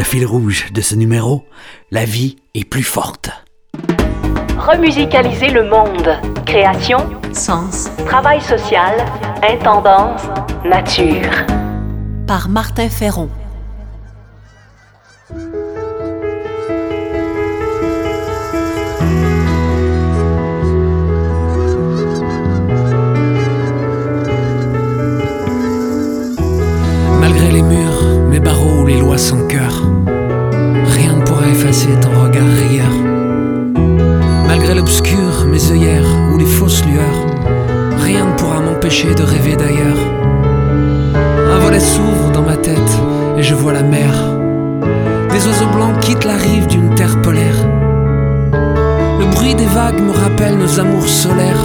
Le fil rouge de ce numéro, la vie est plus forte. Remusicaliser le monde. Création, Sens travail social, intendance, nature. par Martin Ferron. Les lois sans cœur, rien ne pourra effacer ton regard rieur. Malgré l'obscur, mes œillères ou les fausses lueurs, rien ne pourra m'empêcher de rêver d'ailleurs. Un volet s'ouvre dans ma tête et je vois la mer. Des oiseaux blancs quittent la rive d'une terre polaire. Le bruit des vagues me rappelle nos amours solaires,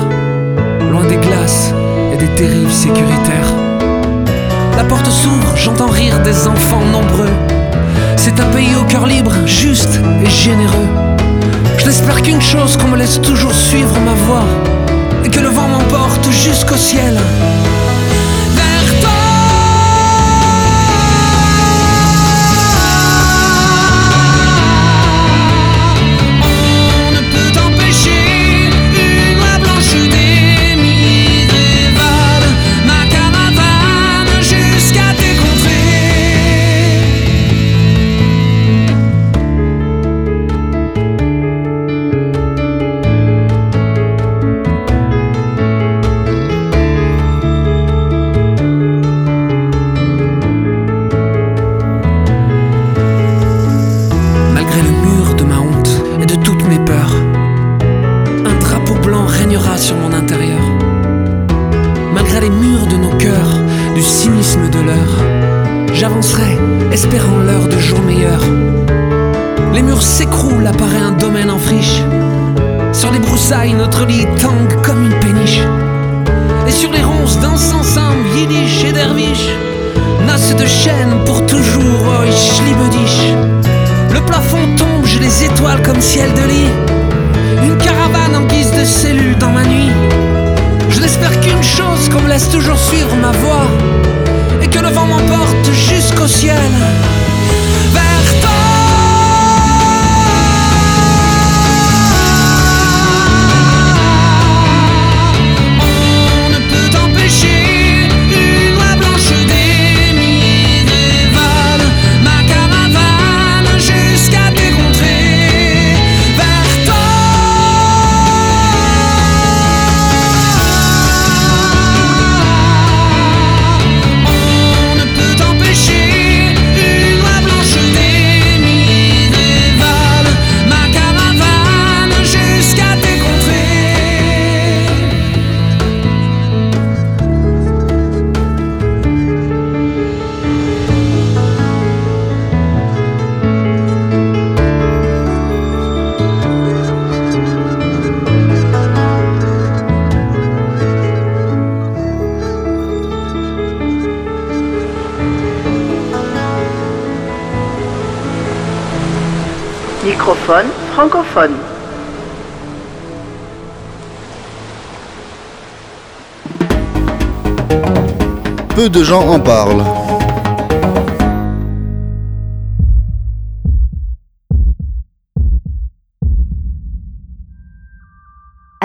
loin des glaces et des terribles sécuritaires. La porte s'ouvre, j'entends rire des enfants nombreux. C'est un pays au cœur libre, juste et généreux. Je n'espère qu'une chose, qu'on me laisse toujours suivre ma voie. Et que le vent m'emporte jusqu'au ciel. Sur mon intérieur. Malgré les murs de nos cœurs, du cynisme de l'heure, j'avancerai, espérant l'heure de jour meilleur. Les murs s'écroulent, apparaît un domaine en friche. Sur les broussailles, notre lit tangue comme une péniche. Et sur les ronces dansent ensemble Yiddish et Dervish. Noces de chaîne pour toujours, oi schlibedish. Le plafond tombe, j'ai les étoiles comme ciel de lit. Cellule dans ma nuit. Je n'espère qu'une chose, qu'on me laisse toujours suivre ma voie. Et que le vent m'emporte jusqu'au ciel. Microphone francophone. Peu de gens en parlent.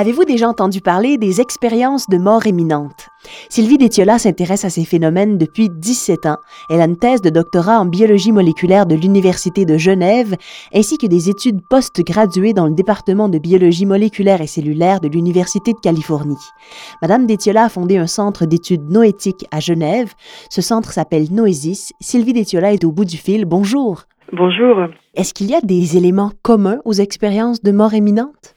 Avez-vous déjà entendu parler des expériences de mort imminente? Sylvie Détiola s'intéresse à ces phénomènes depuis 17 ans. Elle a une thèse de doctorat en biologie moléculaire de l'Université de Genève, ainsi que des études post-graduées dans le département de biologie moléculaire et cellulaire de l'Université de Californie. Madame Détiola a fondé un centre d'études noétiques à Genève. Ce centre s'appelle Noésis. Sylvie Détiola est au bout du fil. Bonjour. Bonjour. Est-ce qu'il y a des éléments communs aux expériences de mort imminente?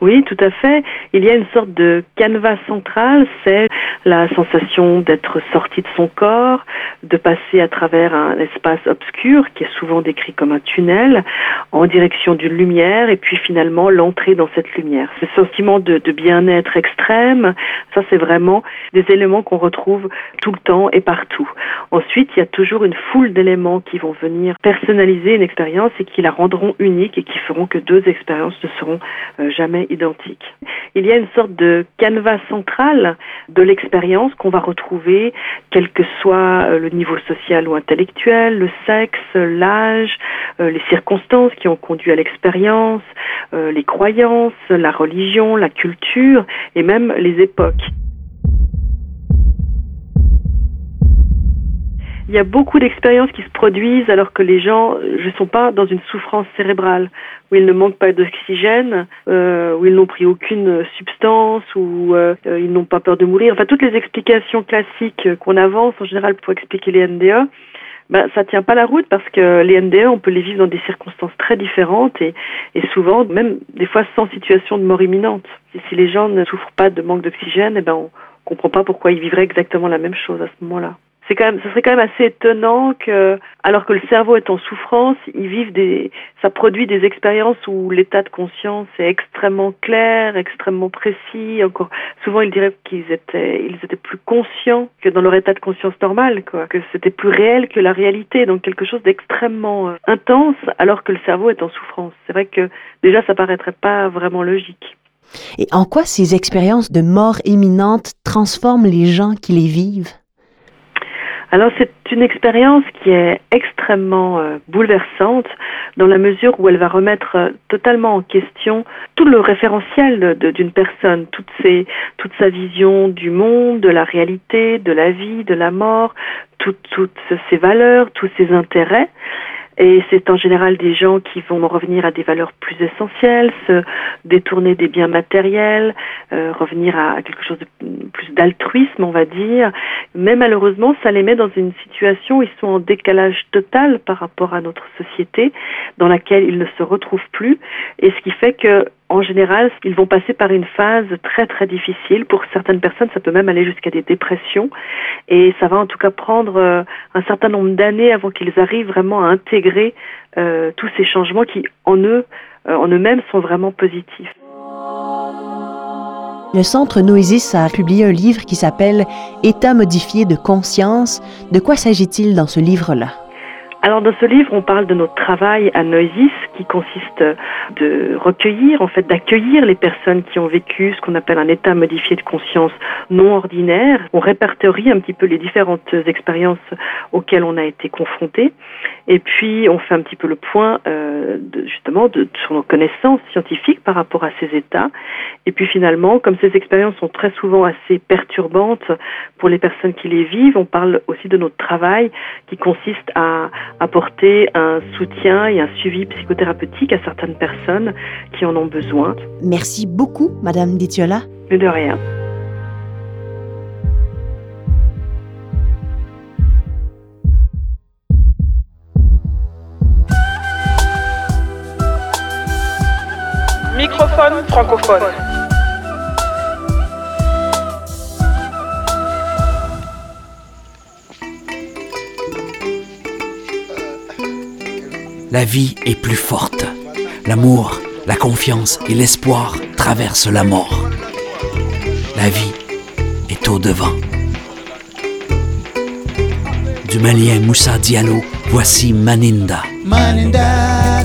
Oui, tout à fait. Il y a une sorte de canevas central, c'est la sensation d'être sorti de son corps, de passer à travers un espace obscur qui est souvent décrit comme un tunnel en direction d'une lumière et puis finalement l'entrée dans cette lumière. Ce sentiment de, de bien-être extrême, ça c'est vraiment des éléments qu'on retrouve tout le temps et partout. Ensuite, il y a toujours une foule d'éléments qui vont venir personnaliser une expérience et qui la rendront unique et qui feront que deux expériences ne seront euh, Il y a une sorte de canevas central de l'expérience qu'on va retrouver, quel que soit euh, le niveau social ou intellectuel, le sexe, l'âge, euh, les circonstances qui ont conduit à l'expérience, les croyances, la religion, la culture et même les époques. Il y a beaucoup d'expériences qui se produisent alors que les gens ne sont pas dans une souffrance cérébrale, où ils ne manquent pas d'oxygène, euh, où ils n'ont pris aucune substance, où euh, ils n'ont pas peur de mourir. Enfin, toutes les explications classiques qu'on avance en général pour expliquer les NDE, ben, ça tient pas la route parce que les NDE, on peut les vivre dans des circonstances très différentes et, souvent, même des fois sans situation de mort imminente. Si les gens ne souffrent pas de manque d'oxygène, eh ben, on comprend pas pourquoi ils vivraient exactement la même chose à ce moment-là c'est quand même, ce serait quand même assez étonnant que, alors que le cerveau est en souffrance, ils vivent des, ça produit des expériences où l'état de conscience est extrêmement clair, extrêmement précis. Encore, souvent ils diraient qu'ils étaient, ils étaient plus conscients que dans leur état de conscience normal, quoi, que c'était plus réel que la réalité, donc quelque chose d'extrêmement euh, intense, alors que le cerveau est en souffrance. C'est vrai que déjà ça paraîtrait pas vraiment logique. Et en quoi ces expériences de mort imminente transforment les gens qui les vivent? Alors c'est une expérience qui est extrêmement euh, bouleversante dans la mesure où elle va remettre euh, totalement en question tout le référentiel d'une personne, toute, sa vision du monde, de la réalité, de la vie, de la mort, toutes ses valeurs, tous ses intérêts. Et c'est en général des gens qui vont revenir à des valeurs plus essentielles, se détourner des biens matériels, euh, revenir à quelque chose de plus d'altruisme, on va dire. Mais malheureusement, ça les met dans une situation où ils sont en décalage total par rapport à notre société, dans laquelle ils ne se retrouvent plus. Et ce qui fait que en général, ils vont passer par une phase très très difficile. Pour certaines personnes, ça peut même aller jusqu'à des dépressions. Et ça va en tout cas prendre euh, un certain nombre d'années avant qu'ils arrivent vraiment à intégrer euh, tous ces changements qui, en eux, euh, en eux-mêmes, sont vraiment positifs. Le Centre Noésis a publié un livre qui s'appelle État modifié de conscience. De quoi s'agit-il dans ce livre-là? Alors dans ce livre, on parle de notre travail à Noisis qui consiste de recueillir, en fait d'accueillir les personnes qui ont vécu ce qu'on appelle un état modifié de conscience non ordinaire. On répertorie un petit peu les différentes expériences auxquelles on a été confronté et puis on fait un petit peu le point euh, de, justement de, sur nos connaissances scientifiques par rapport à ces états. Et puis finalement, comme ces expériences sont très souvent assez perturbantes pour les personnes qui les vivent, on parle aussi de notre travail qui consiste à apporter un soutien et un suivi psychothérapeutique à certaines personnes qui en ont besoin. Merci beaucoup, Madame Ditiola. Mais de rien. La vie est plus forte. L'amour, la confiance et l'espoir traversent la mort. La vie est au devant. Du malien Moussa Diallo, voici Maninda. Maninda,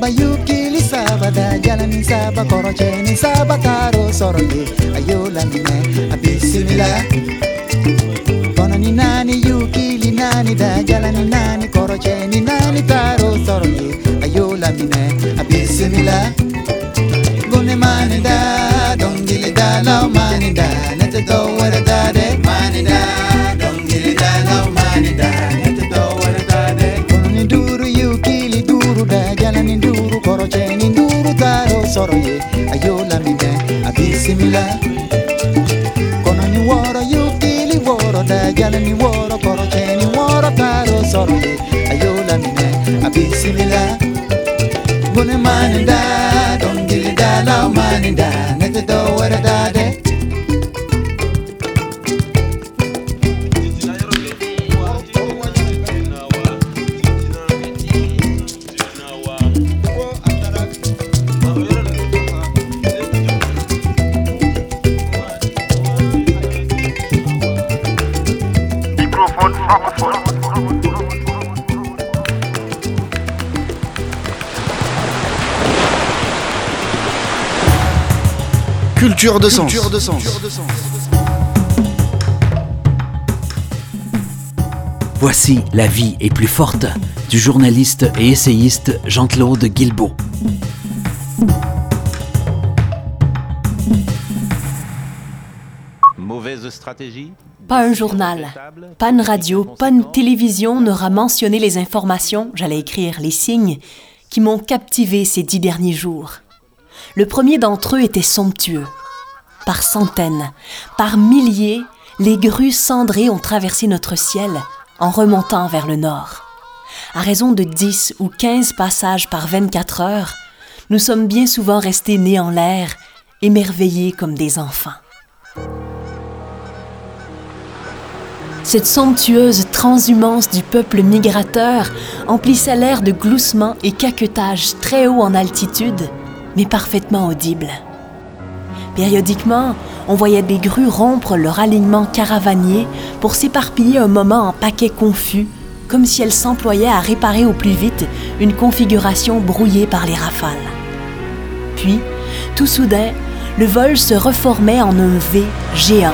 saba yukili saba da yalani saba korojeni saba karo soroye ayolani ne abisimila konani nani yukili nani da yalani nani korojeni nani karo soroye ayolani ne abisimila gone mani da dongili da laumani da jula kono ni woro yukili woro da jala ni woro koro cheni woro taro soro ye ayola mine abisimila gune mani da dongili da lau mani da nete do wera da Culture de sens. Voici La vie est plus forte du journaliste et essayiste Jean-Claude Guilbeault. Pas un journal, pas une radio, pas une télévision n'aura mentionné les informations, j'allais écrire les signes, qui m'ont captivé ces dix derniers jours. Le premier d'entre eux était somptueux. Par centaines, par milliers, les grues cendrées ont traversé notre ciel en remontant vers le nord. À raison de 10 ou 15 passages par 24 heures, nous sommes bien souvent restés nés en l'air, émerveillés comme des enfants. Cette somptueuse transhumance du peuple migrateur emplissait l'air de gloussements et caquetages très haut en altitude, mais parfaitement audibles. Périodiquement, on voyait des grues rompre leur alignement caravanier pour s'éparpiller un moment en paquets confus, comme si elles s'employaient à réparer au plus vite une configuration brouillée par les rafales. Puis, tout soudain, le vol se reformait en un V géant.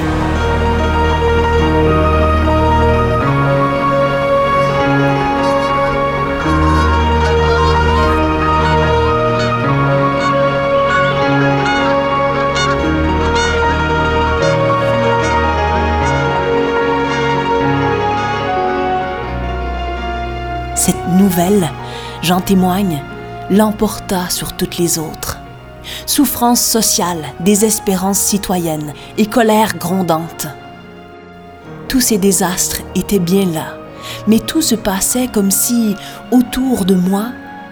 J'en témoigne, l'emporta sur toutes les autres. Souffrance sociale, désespérance citoyenne et colère grondante. Tous ces désastres étaient bien là, mais tout se passait comme si, autour de moi,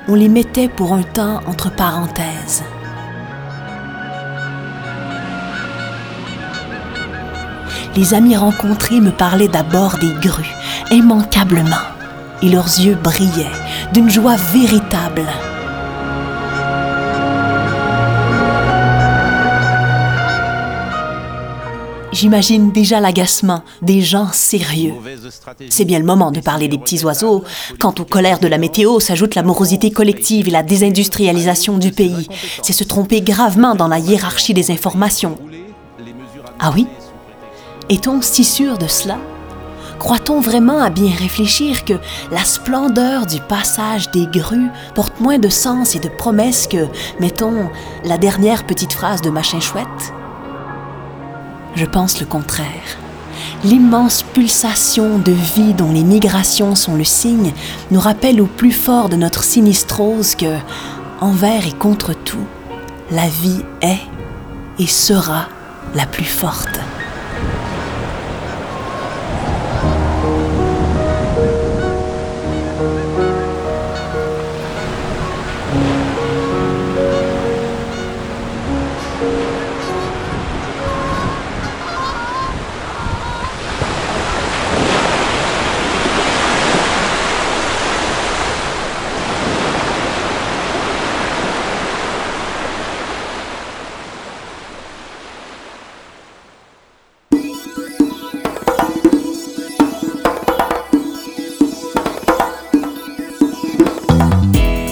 on les mettait pour un temps entre parenthèses. Les amis rencontrés me parlaient d'abord des grues, immanquablement et leurs yeux brillaient d'une joie véritable. J'imagine déjà l'agacement des gens sérieux. C'est bien le moment de parler des petits oiseaux. Quant aux colères de la météo, s'ajoute la morosité collective et la désindustrialisation du pays. C'est se tromper gravement dans la hiérarchie des informations. Ah oui? Est-on si sûr de cela? Croit-on vraiment à bien réfléchir que la splendeur du passage des grues porte moins de sens et de promesses que, mettons, la dernière petite phrase de Machin Chouette? Je pense le contraire. L'immense pulsation de vie dont les migrations sont le signe nous rappelle au plus fort de notre sinistrose que, envers et contre tout, la vie est et sera la plus forte.